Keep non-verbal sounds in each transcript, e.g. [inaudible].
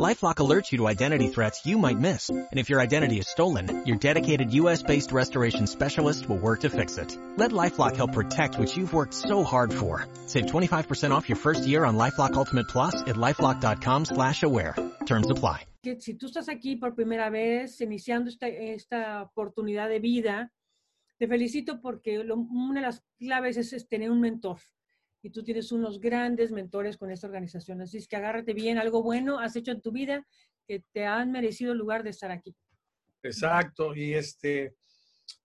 LifeLock alerts you to identity threats you might miss. And if your identity is stolen, your dedicated US-based restoration specialist will work to fix it. Let LifeLock help protect what you've worked so hard for. Save 25% off your first year on LifeLock Ultimate Plus at LifeLock.com slash aware. Terms apply. Si tú estás aquí por primera vez, iniciando esta, esta oportunidad de vida, te felicito porque lo, una de las claves es, es tener un mentor. Y tú tienes unos grandes mentores con esta organización. Así es que agárrate bien, algo bueno has hecho en tu vida que te han merecido el lugar de estar aquí. Exacto, y este,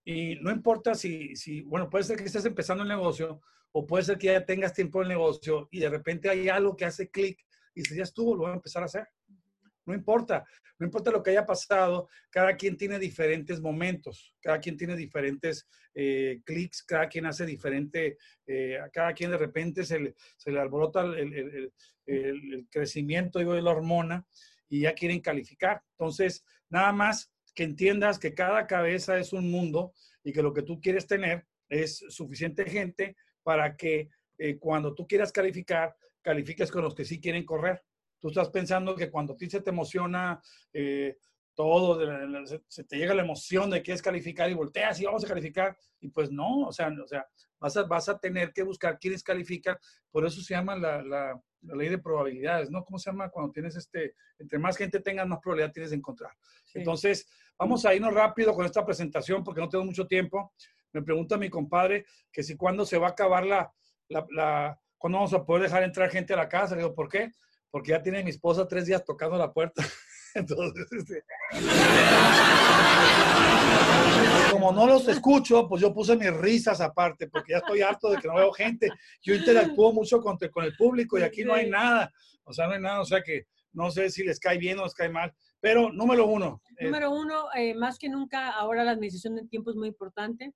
y no importa si, si, bueno, puede ser que estés empezando el negocio o puede ser que ya tengas tiempo en el negocio y de repente hay algo que hace clic y dices, ya estuvo, lo voy a empezar a hacer. No importa, no importa lo que haya pasado, cada quien tiene diferentes momentos, cada quien tiene diferentes eh, clics, cada quien hace diferente, eh, cada quien de repente se le, se le alborota el, crecimiento digo, de la hormona y ya quieren calificar. Entonces, nada más que entiendas que cada cabeza es un mundo y que lo que tú quieres tener es suficiente gente para que eh, cuando tú quieras calificar, califiques con los que sí quieren correr. Tú estás pensando que cuando a ti se te emociona eh, todo, se, te llega la emoción de que es calificar y volteas y vamos a calificar. Y pues no, o sea, o sea vas, a, vas a tener que buscar quiénes califican. Por eso se llama la, la, ley de probabilidades, ¿no? ¿Cómo se llama? Cuando tienes este, entre más gente tengas, más probabilidad tienes de encontrar. Entonces, vamos a irnos rápido con esta presentación porque no tengo mucho tiempo. Me pregunta mi compadre que si cuándo se va a acabar la, la, la, cuándo vamos a poder dejar entrar gente a la casa. Le digo, ¿por qué? Porque ya tiene mi esposa tres días tocando la puerta. [laughs] Entonces, este... como no los escucho, pues yo puse mis risas aparte, porque ya estoy harto de que no veo gente. Yo interactúo mucho con, con el público y aquí no hay nada. O sea, no hay nada. O sea que no sé si les cae bien o les cae mal. Pero número uno. Eh, número uno, eh, más que nunca, ahora la administración del tiempo es muy importante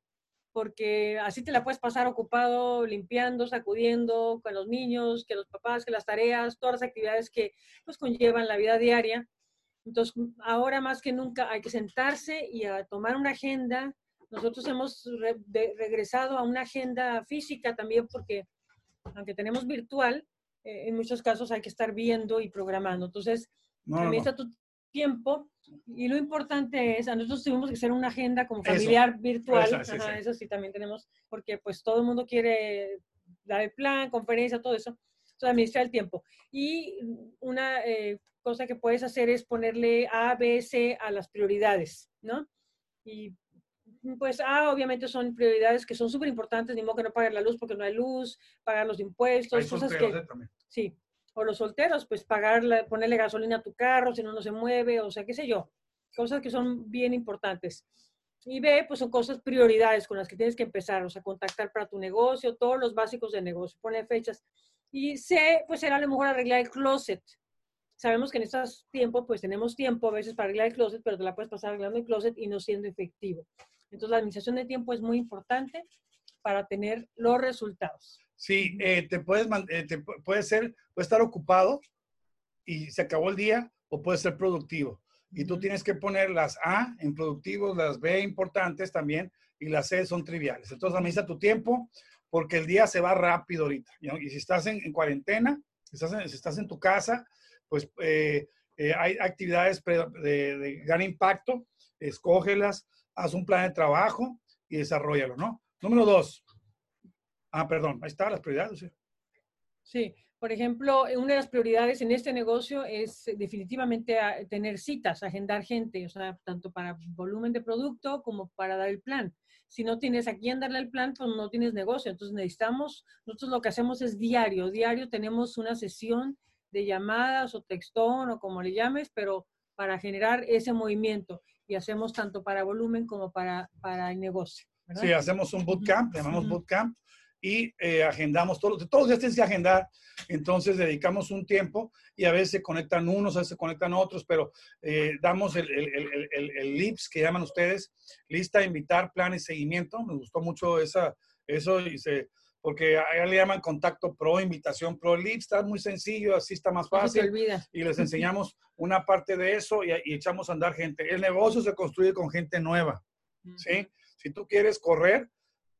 porque así te la puedes pasar ocupado, limpiando, sacudiendo con los niños, que los papás, que las tareas, todas las actividades que pues conllevan la vida diaria. Entonces, ahora más que nunca hay que sentarse y a tomar una agenda. Nosotros hemos regresado a una agenda física también porque, aunque tenemos virtual, eh, en muchos casos hay que estar viendo y programando. Entonces, no, no. tu tiempo y lo importante es, a nosotros tuvimos que hacer una agenda como familiar virtual, eso, sí, también tenemos, porque pues todo el mundo quiere dar el plan, conferencia, todo eso, entonces administrar el tiempo. Y una eh, cosa que puedes hacer es ponerle A, B, C a las prioridades, ¿no? Y pues A obviamente son prioridades que son súper importantes, ni modo que no pagar la luz porque no hay luz, pagar los impuestos, cosas que... ¿eh? Sí, o los solteros, pues pagar, ponerle gasolina a tu carro si no, no se mueve, o sea, qué sé yo, cosas que son bien importantes. Y B, pues son cosas prioridades con las que tienes que empezar, o sea, contactar para tu negocio, todos los básicos de negocio, poner fechas. Y C, pues será a lo mejor arreglar el closet. Sabemos que en estos tiempos, pues tenemos tiempo a veces para arreglar el closet, pero te la puedes pasar arreglando el closet y no siendo efectivo. Entonces, la administración de tiempo es muy importante para tener los resultados. Sí, eh, te puedes, eh, te puede ser, puede estar ocupado y se acabó el día o puede ser productivo. Y tú tienes que poner las A en productivos, las B importantes también y las C son triviales. Entonces administra tu tiempo porque el día se va rápido ahorita. Y si estás en, cuarentena, si estás en, si estás en tu casa, pues eh, hay actividades de, de gran impacto, escógelas, haz un plan de trabajo y desarrollalo, ¿no? Número dos, Ah, perdón, ahí está las prioridades. Sí. por ejemplo, una de las prioridades en este negocio es definitivamente tener citas, agendar gente, o sea, tanto para volumen de producto como para dar el plan. Si no tienes a quién darle el plan, pues no tienes negocio. Entonces necesitamos, nosotros lo que hacemos es diario, diario tenemos una sesión de llamadas o textón o como le llames, pero para generar ese movimiento y hacemos tanto para volumen como para, para el negocio. Sí, hacemos un bootcamp, llamamos bootcamp, y eh, agendamos todos, todos los días tienes que agendar, entonces dedicamos un tiempo y a veces se conectan unos, a veces se conectan otros, pero eh, damos el, el, el, el, LIPS que llaman ustedes, lista, invitar, plan y seguimiento. Me gustó mucho esa, eso y se, porque a le llaman contacto pro, invitación pro, lead, está muy sencillo, así está más fácil. Y les enseñamos una parte de eso y, echamos a andar gente. El negocio se construye con gente nueva, ¿sí? Si tú quieres correr,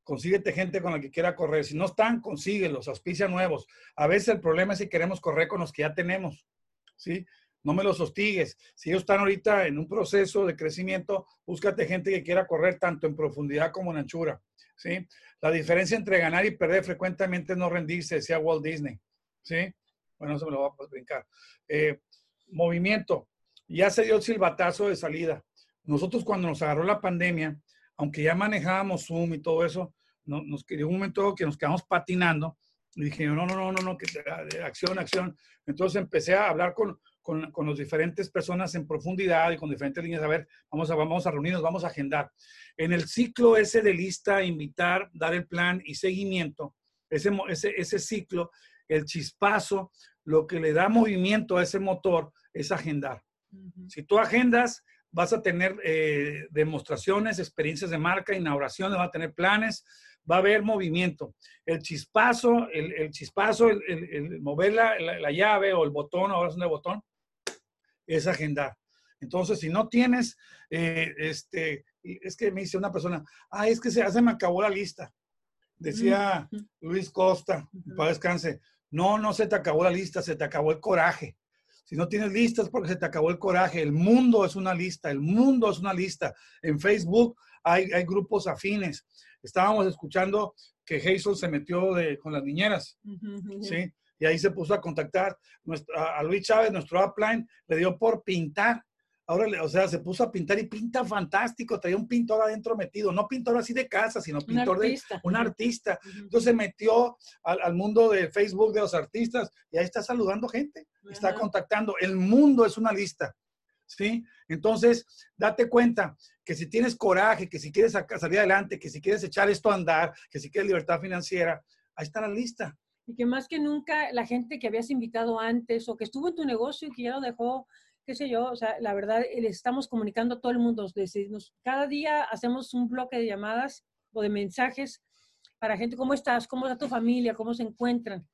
consíguete gente con la que quiera correr. Si no están, consíguelos, auspicia nuevos. A veces el problema es si queremos correr con los que ya tenemos, ¿sí? No me los hostigues. Si ellos están ahorita en un proceso de crecimiento, búscate gente que quiera correr tanto en profundidad como en anchura, ¿sí? La diferencia entre ganar y perder frecuentemente es no rendirse, decía Walt Disney, ¿sí? Bueno, eso me lo voy a brincar. Eh, movimiento. Ya se dio el silbatazo de salida. Nosotros cuando nos agarró la pandemia, aunque ya manejábamos Zoom y todo eso, no, nos quedó un momento que nos quedamos patinando. Y dije, no, no, no, no, no, que acción, acción. Entonces empecé a hablar con, con, con las diferentes personas en profundidad y con diferentes líneas. A ver, vamos a, vamos a reunirnos, vamos a agendar. En el ciclo ese de lista, invitar, dar el plan y seguimiento, ese, ese, ese ciclo, el chispazo, lo que le da movimiento a ese motor es agendar. Si tú agendas, vas a tener eh, demostraciones, experiencias de marca, inauguraciones, va a tener planes, va a haber movimiento. El chispazo, el, chispazo, el, mover la, llave o el botón, ahora es un botón, es agendar. Entonces, si no tienes, eh, este, es que me dice una persona, ah, es que se, hace me acabó la lista. Decía Luis Costa, para descanse, no, no se te acabó la lista, se te acabó el coraje. Si no tienes listas porque se te acabó el coraje. El mundo es una lista, el mundo es una lista. En Facebook hay, hay grupos afines. Estábamos escuchando que Hazel se metió de, con las niñeras, ¿sí? Y ahí se puso a contactar. a Luis Chávez, nuestro upline, le dio por pintar Ahora, o sea, se puso a pintar y pinta fantástico, traía un pintor adentro metido, no pintor así de casa, sino pintor de un artista. Entonces se metió al, mundo de Facebook de los artistas y ahí está saludando gente, está contactando. El mundo es una lista, ¿sí? Entonces, date cuenta que si tienes coraje, que si quieres salir adelante, que si quieres echar esto a andar, que si quieres libertad financiera, ahí está la lista. Y que más que nunca la gente que habías invitado antes o que estuvo en tu negocio y que ya lo dejó qué sé yo, o sea, la verdad, eh, le estamos comunicando a todo el mundo. Decimos, cada día hacemos un bloque de llamadas o de mensajes para gente, ¿cómo estás? ¿Cómo está tu familia? ¿Cómo se encuentran?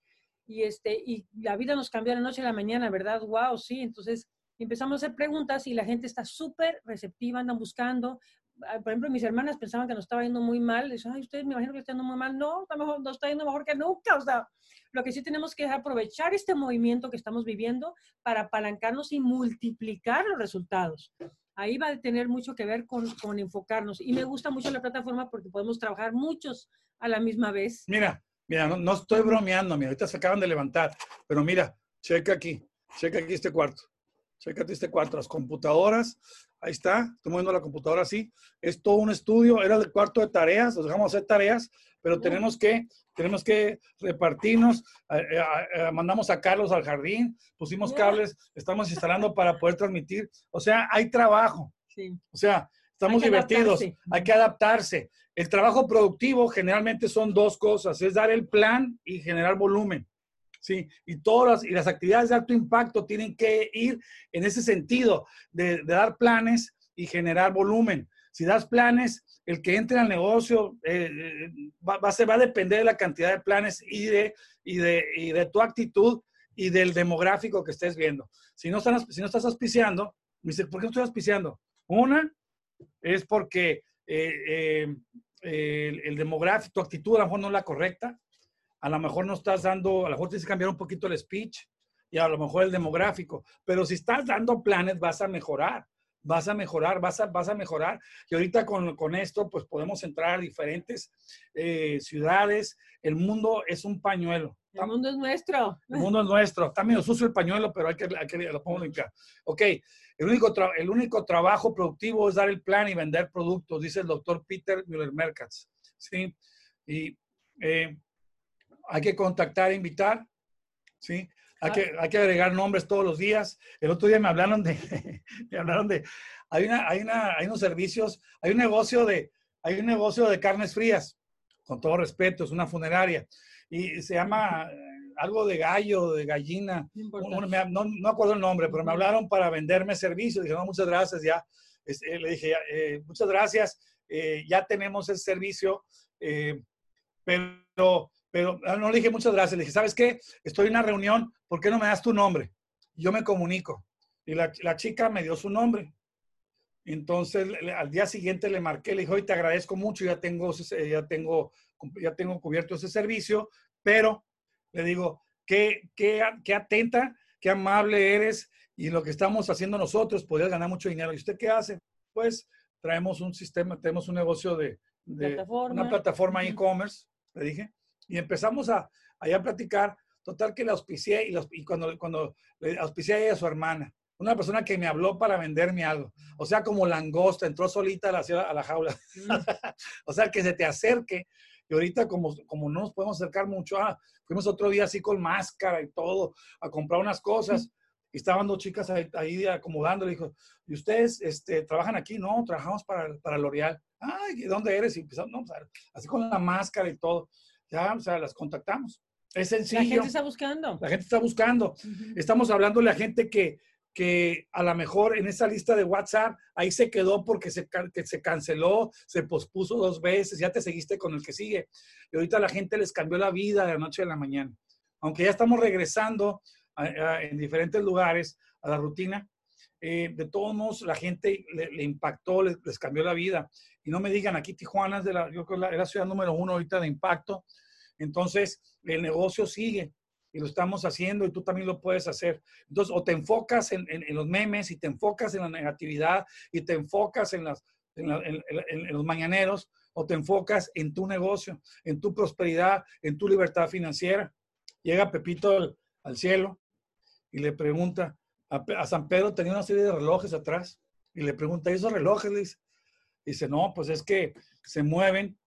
Y, este, y la vida nos cambió de la noche a la mañana, ¿verdad? Wow, sí. Entonces empezamos a hacer preguntas y la gente está súper receptiva, andan buscando. Ah, por ejemplo, mis hermanas pensaban que nos estaba yendo muy mal. Dicen, ay, ustedes me imagino que está yendo muy mal. No, está mejor, nos está yendo mejor que nunca. O sea, lo que sí tenemos que es aprovechar este movimiento que estamos viviendo para apalancarnos y multiplicar los resultados. Ahí va a tener mucho que ver con, con enfocarnos. Y me gusta mucho la plataforma porque podemos trabajar muchos a la misma vez. Mira, mira, no, no estoy bromeando, mira, ahorita se acaban de levantar, pero mira, checa aquí, checa aquí este cuarto. Chécate este cuarto, las computadoras, ahí está, estoy moviendo la computadora así, es todo un estudio, era el cuarto de tareas, nos dejamos hacer tareas, pero tenemos que, tenemos que repartirnos, eh, eh, eh, mandamos a Carlos al jardín, pusimos cables, estamos instalando para poder transmitir, o sea, hay trabajo, o sea, estamos divertidos, hay que adaptarse. El trabajo productivo generalmente son dos cosas, es dar el plan y generar volumen. ¿Sí? Y todas las, y las actividades de alto impacto tienen que ir en ese sentido, de, dar planes y generar volumen. Si das planes, el que entre al negocio eh, eh, va, se va a depender de la cantidad de planes y de, y de, y de tu actitud y del demográfico que estés viendo. Si no estás, si no estás auspiciando, me ¿por qué no estoy auspiciando? Una es porque eh, el, el, demográfico, tu actitud a lo mejor no es la correcta a lo mejor no estás dando, a lo mejor tienes que cambiar un poquito el speech y a lo mejor el demográfico, pero si estás dando planes vas a mejorar, vas a mejorar, vas a, vas a mejorar. Y ahorita con, con esto pues podemos entrar a diferentes eh, ciudades. El mundo es un pañuelo. El mundo es nuestro. El mundo es nuestro. Está medio sucio el pañuelo, pero hay que, hay que lo pongo limpiar. Ok, el único, el único trabajo productivo es dar el plan y vender productos, dice el doctor Peter Müller-Merkatz. ¿sí? Y eh, hay que contactar, invitar, ¿sí? Hay que, hay que agregar nombres todos los días. El otro día me hablaron de, [laughs] me hablaron de, hay, una, hay, una, hay unos servicios, hay un negocio de, hay un negocio de carnes frías, con todo respeto, es una funeraria, y se llama eh, algo de gallo, de gallina, no, no, acuerdo el nombre, pero me hablaron para venderme servicios, dije, no, muchas gracias, ya, eh, le dije, eh, muchas gracias, ya tenemos el servicio, pero Pero ah, no le dije muchas gracias. Le dije, ¿sabes qué? Estoy en una reunión, ¿por qué no me das tu nombre? Yo me comunico. Y la, la chica me dio su nombre. Entonces, al día siguiente le marqué, le dije, hoy te agradezco mucho, ya tengo, ya tengo, ya tengo cubierto ese servicio, pero le digo, qué, qué, qué atenta, qué amable eres y lo que estamos haciendo nosotros, podrías ganar mucho dinero. ¿Y usted qué hace? Pues traemos un sistema, tenemos un negocio de, una plataforma e-commerce, le dije, y empezamos a, a platicar. Total que le auspicié y, los, y cuando, cuando le auspicié a su hermana, una persona que me habló para venderme algo. O sea, como langosta, entró solita a la, a la jaula. [laughs] O sea, que se te acerque. Y ahorita, como, como no nos podemos acercar mucho, ah, fuimos otro día así con máscara y todo, a comprar unas cosas. Y estaban dos chicas ahí, ahí acomodando. Le dijo, ¿y ustedes este, trabajan aquí? No, trabajamos para, para L'Oreal. Ay, ¿de dónde eres? Y empezamos, no, pues, así con la máscara y todo. Ya, o sea, las contactamos. Es sencillo. La gente está buscando. La gente está buscando. Estamos hablando de la gente que, que a lo mejor en esa lista de WhatsApp ahí se quedó porque se, que se canceló, se pospuso dos veces, ya te seguiste con el que sigue. Y ahorita la gente les cambió la vida de la noche a la mañana. Aunque ya estamos regresando en diferentes lugares a la rutina, eh, de todos modos la gente le, impactó, les, cambió la vida. Y no me digan, aquí Tijuana es, de la, yo la, ciudad número uno ahorita de impacto. Entonces, el negocio sigue y lo estamos haciendo y tú también lo puedes hacer. Entonces, o te enfocas en, los memes y te enfocas en la negatividad y te enfocas en, los mañaneros o te enfocas en tu negocio, en tu prosperidad, en tu libertad financiera. Llega Pepito al, cielo y le pregunta, a, San Pedro tenía una serie de relojes atrás y le pregunta, ¿y esos relojes? Dice, dice, no, pues es que se mueven,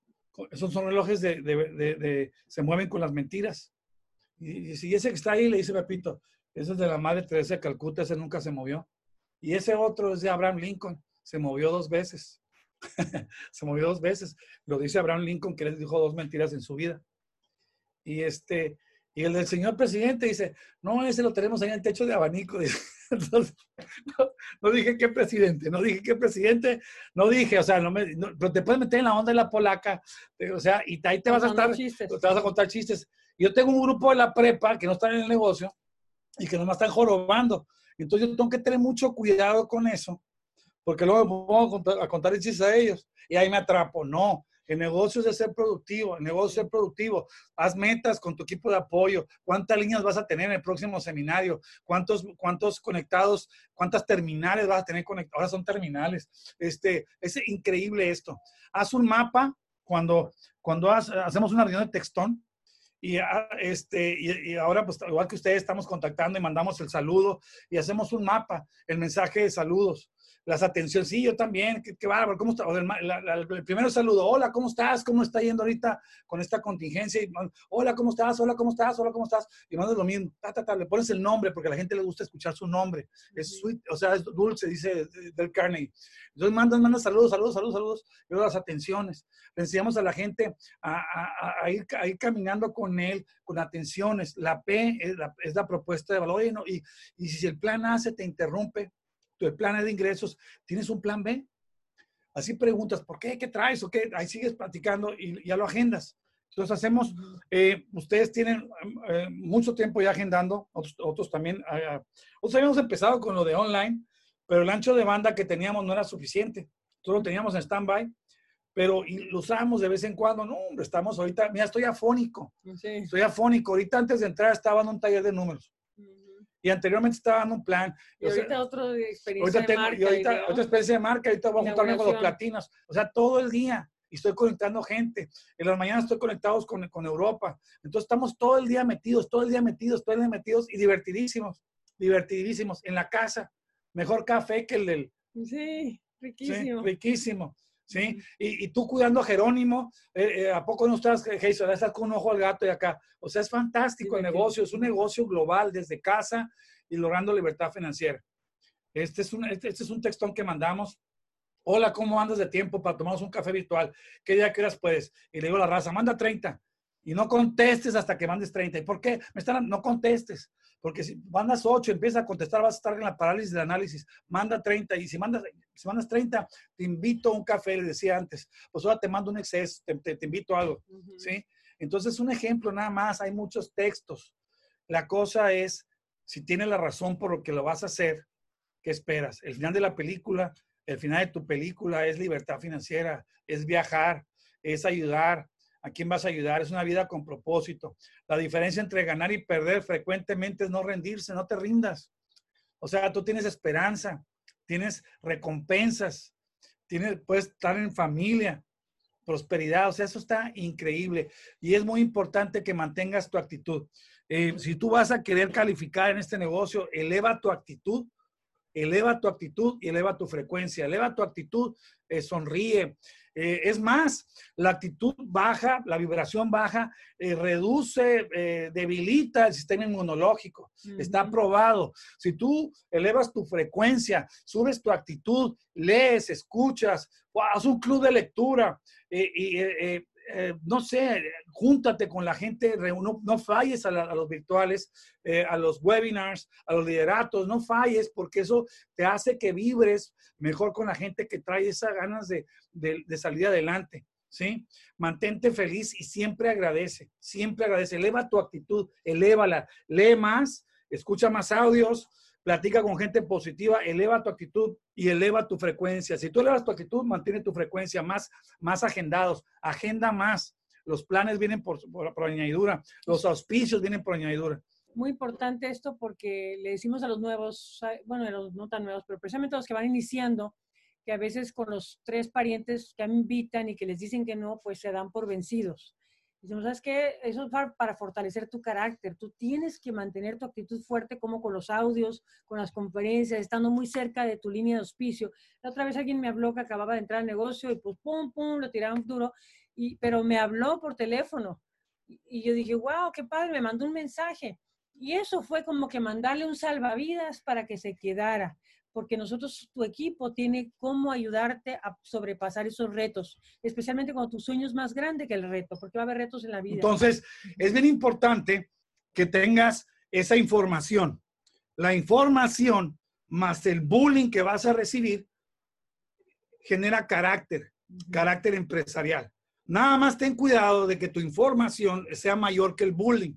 esos son relojes de, de, de se mueven con las mentiras. Y, si ese que está ahí, le dice Pepito, ese es de la Madre Teresa de Calcuta, ese nunca se movió. Y ese otro es de Abraham Lincoln, se movió dos veces. [laughs] se movió dos veces. Lo dice Abraham Lincoln, que les dijo dos mentiras en su vida. Y este, y el del señor presidente dice, no, ese lo tenemos ahí en el techo de abanico. [laughs] Entonces, no, dije qué presidente, no dije qué presidente, no dije, o sea, no me, pero te puedes meter en la onda de la polaca, o sea, y ahí te vas a estar, te vas a contar chistes. Yo tengo un grupo de la prepa que no están en el negocio y que nomás están jorobando. Entonces yo tengo que tener mucho cuidado con eso, porque luego me pongo a contar, a contar chistes a ellos y ahí me atrapo. No, el negocio es de ser productivo, el negocio es ser productivo. Haz metas con tu equipo de apoyo. ¿Cuántas líneas vas a tener en el próximo seminario? ¿Cuántos, cuántos conectados, cuántas terminales vas a tener conectados? Ahora son terminales. Este, es increíble esto. Haz un mapa cuando, cuando hacemos una reunión de textón y, ah, este, y, ahora, pues igual que ustedes, estamos contactando y mandamos el saludo y hacemos un mapa, el mensaje de saludos las atenciones. Sí, yo también, qué, qué bárbaro, ¿cómo está? el, primer saludo, hola, ¿cómo estás? ¿Cómo está yendo ahorita con esta contingencia? hola, ¿cómo estás? Hola, ¿cómo estás? Hola, ¿cómo estás? Y mandas lo mismo, le pones el nombre porque a la gente le gusta escuchar su nombre. Es sweet, o sea, es dulce, dice Del Carnegie. Entonces mandas, mandas saludos, saludos, saludos, saludos, y luego las atenciones. Le enseñamos a la gente a, ir, a ir, caminando con él, con atenciones. La P es la, es la propuesta de valor. Y, y, y si el plan A se te interrumpe, tu plan de ingresos, ¿tienes un plan B? Así preguntas, ¿por qué? ¿Qué traes? ¿O qué? Ahí sigues platicando y ya lo agendas. Entonces hacemos, eh, ustedes tienen eh, mucho tiempo ya agendando, otros, también. Uh, nosotros habíamos empezado con lo de online, pero el ancho de banda que teníamos no era suficiente. Solo teníamos en stand-by, pero lo usábamos de vez en cuando. No, hombre, estamos ahorita, mira, estoy afónico. Estoy afónico. Ahorita antes de entrar estaba en un taller de números y anteriormente estaba dando un plan. Y ahorita otra experiencia de marca. Y ahorita otra experiencia de marca, ahorita voy a juntarme con los platinos. O sea, todo el día. Y estoy conectando gente. En las mañanas estoy conectados con, con Europa. Entonces estamos todo el día metidos, todo el día metidos, todo el día metidos y divertidísimos. Divertidísimos. En la casa. Mejor café que el del... Sí, riquísimo. Sí, riquísimo. ¿Sí? Y, tú cuidando a Jerónimo, eh, eh, ¿a poco no estás, Jason? Estás con un ojo al gato y acá. O sea, es fantástico el negocio, es un negocio global desde casa y logrando libertad financiera. Este es un, este, este, es un textón que mandamos. Hola, ¿cómo andas de tiempo para tomarnos un café virtual? ¿Qué día quieras puedes? Y le digo a la raza, manda 30. Y no contestes hasta que mandes 30. ¿Y por qué? Me están, no contestes. Porque si mandas 8, empieza a contestar, vas a estar en la parálisis del análisis. Manda 30 y si mandas, si mandas 30, te invito a un café, le decía antes. Pues ahora te mando un exceso, te, te, invito a algo, ¿sí? Entonces, un ejemplo nada más, hay muchos textos. La cosa es, si tienes la razón por lo que lo vas a hacer, ¿qué esperas? El final de la película, el final de tu película es libertad financiera, es viajar, es ayudar. ¿A quién vas a ayudar? Es una vida con propósito. La diferencia entre ganar y perder frecuentemente es no rendirse, no te rindas. O sea, tú tienes esperanza, tienes recompensas, tienes, puedes estar en familia, prosperidad, o sea, eso está increíble. Y es muy importante que mantengas tu actitud. Eh, si tú vas a querer calificar en este negocio, eleva tu actitud, eleva tu actitud y eleva tu frecuencia, eleva tu actitud, eh, sonríe, eh, es más, la actitud baja, la vibración baja, eh, reduce, eh, debilita el sistema inmunológico. Está probado. Si tú elevas tu frecuencia, subes tu actitud, lees, escuchas, haz un club de lectura y eh, no sé, júntate con la gente, no, falles a, los virtuales, eh, a los webinars, a los lideratos, no falles porque eso te hace que vibres mejor con la gente que trae esas ganas de, de salir adelante. ¿sí? Mantente feliz y siempre agradece, siempre agradece, eleva tu actitud, elévala, lee más, escucha más audios, platica con gente positiva, eleva tu actitud y eleva tu frecuencia. Si tú elevas tu actitud, mantiene tu frecuencia más, más agendados, agenda más. Los planes vienen por, por, añadidura, los auspicios vienen por añadidura. Muy importante esto porque le decimos a los nuevos, bueno, a los no tan nuevos, pero precisamente a los que van iniciando, que a veces con los tres parientes que invitan y que les dicen que no, pues se dan por vencidos. Decimos, ¿sabes qué? Eso es para, fortalecer tu carácter. Tú tienes que mantener tu actitud fuerte como con los audios, con las conferencias, estando muy cerca de tu línea de auspicio. La otra vez alguien me habló que acababa de entrar al negocio y pues pum, pum, lo tiraron duro, y, pero me habló por teléfono. Y, yo dije, wow, qué padre, me mandó un mensaje. Y eso fue como que mandarle un salvavidas para que se quedara porque nosotros, tu equipo tiene cómo ayudarte a sobrepasar esos retos, especialmente cuando tu sueño es más grande que el reto, porque va a haber retos en la vida. Entonces, es bien importante que tengas esa información. La información más el bullying que vas a recibir genera carácter, carácter empresarial. Nada más ten cuidado de que tu información sea mayor que el bullying.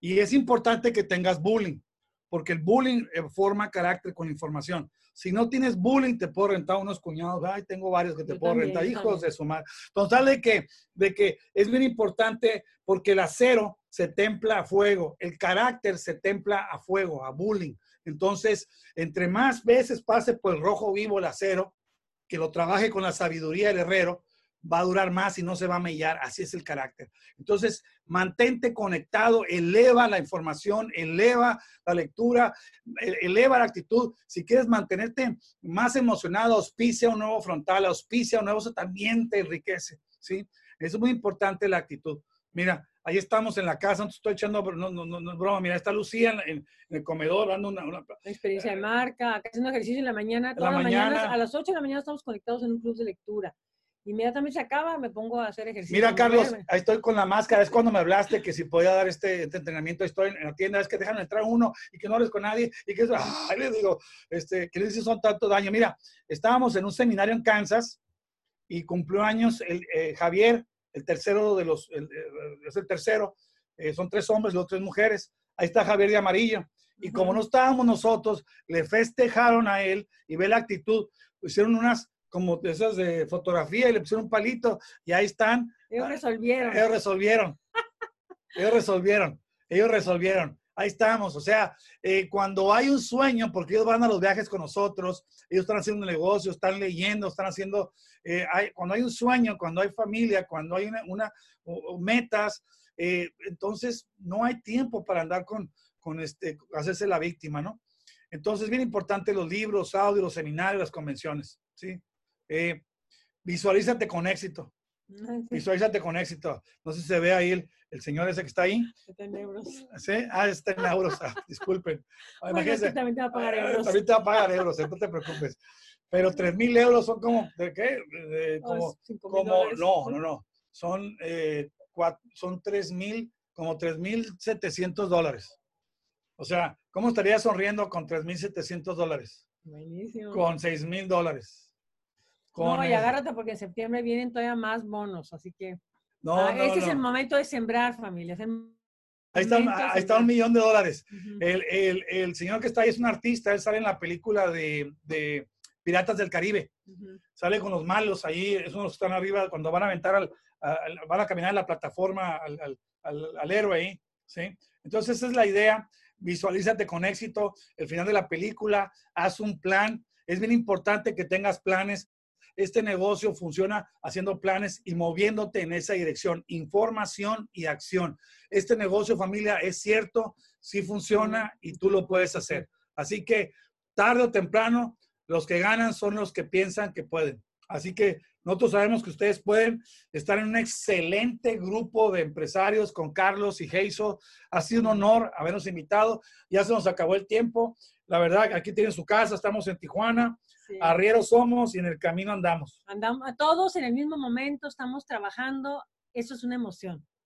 Y es importante que tengas bullying porque el bullying eh, forma carácter con información. Si no tienes bullying, te puedo rentar unos cuñados. Ay, tengo varios que te puedo rentar, hijos de su madre. Entonces, de que, de que es bien importante porque el acero se templa a fuego, el carácter se templa a fuego, a bullying. Entonces, entre más veces pase por el rojo vivo el acero, que lo trabaje con la sabiduría del herrero, va a durar más y no se va a mellar. Así es el carácter. Entonces, mantente conectado, eleva la información, eleva la lectura, e, eleva la actitud. Si quieres mantenerte más emocionado, auspicia un nuevo frontal, auspicia un nuevo, eso también te enriquece. ¿sí? Es muy importante la actitud. Mira, ahí estamos en la casa, no estoy echando, no, no, no, es broma, mira, está Lucía en, el comedor dando una, una, experiencia de marca, haciendo ejercicio en la mañana, toda la, mañana, a las 8 de la mañana estamos conectados en un club de lectura inmediatamente se acaba, me pongo a hacer ejercicio. Mira, Carlos, ahí estoy con la máscara. Es cuando me hablaste que si podía dar este, este entrenamiento, estoy en la tienda, es que dejan entrar uno y que no hables con nadie y que, ay, le digo, este, que les son tanto daño. Mira, estábamos en un seminario en Kansas y cumplió años el, eh, Javier, el tercero de los, es el tercero, eh, son tres hombres, dos tres mujeres. Ahí está Javier de amarillo. Y como no estábamos nosotros, le festejaron a él y ve la actitud, hicieron unas como esas de fotografía y le pusieron un palito y ahí están. Ellos resolvieron. Ellos resolvieron. ellos resolvieron. Ellos resolvieron. Ahí estamos. O sea, eh, cuando hay un sueño, porque ellos van a los viajes con nosotros, ellos están haciendo negocios, están leyendo, están haciendo, eh, hay, cuando hay un sueño, cuando hay familia, cuando hay una, metas, eh, entonces no hay tiempo para andar con, con este, hacerse la víctima, ¿no? Entonces, bien importante los libros, audios, los seminarios, las convenciones, ¿sí? Eh, visualízate con éxito. Visualízate con éxito. No sé si se ve ahí el, el señor ese que está ahí. [laughs] Está en euros. ¿Sí? Ah, está en euros. Ah, disculpen. [laughs] también te va a pagar ah, euros. También te va a pagar euros, no te preocupes. Pero 3 mil euros son como, ¿de qué? como, como no, no, no. Son, eh, son 3 mil, como 3 mil 700 dólares. O sea, ¿cómo estaría sonriendo con 3 mil 700 dólares? Buenísimo. Con 6 mil dólares no, y agárrate porque en septiembre vienen todavía más bonos, así que. No, Ah, no, ese es no. el momento de sembrar, familia. es Ahí está, ahí está un millón de dólares. Ujú. El, el- el señor que está ahí es un artista, él sale en la película de, de Piratas del Caribe. Ujú. Sale con los malos ahí, es uno de los que están arriba cuando van a aventar, al, al- van a caminar en la plataforma al, al- al- al héroe ahí. ¿sí? Entonces esa es la idea, visualízate con éxito, el final de la película, haz un plan. Es bien importante que tengas planes. Este negocio funciona haciendo planes y moviéndote en esa dirección, información y acción. Este negocio, familia, es cierto, sí funciona y tú lo puedes hacer. Así que tarde o temprano, los que ganan son los que piensan que pueden. Así que nosotros sabemos que ustedes pueden estar en un excelente grupo de empresarios con Carlos y Heiso. Ha sido un honor habernos invitado. Ya se nos acabó el tiempo. La verdad, aquí tienen su casa, estamos en Tijuana, Sí. arrieros somos y en el camino andamos. Andamos a todos en el mismo momento, estamos trabajando. Eso es una emoción.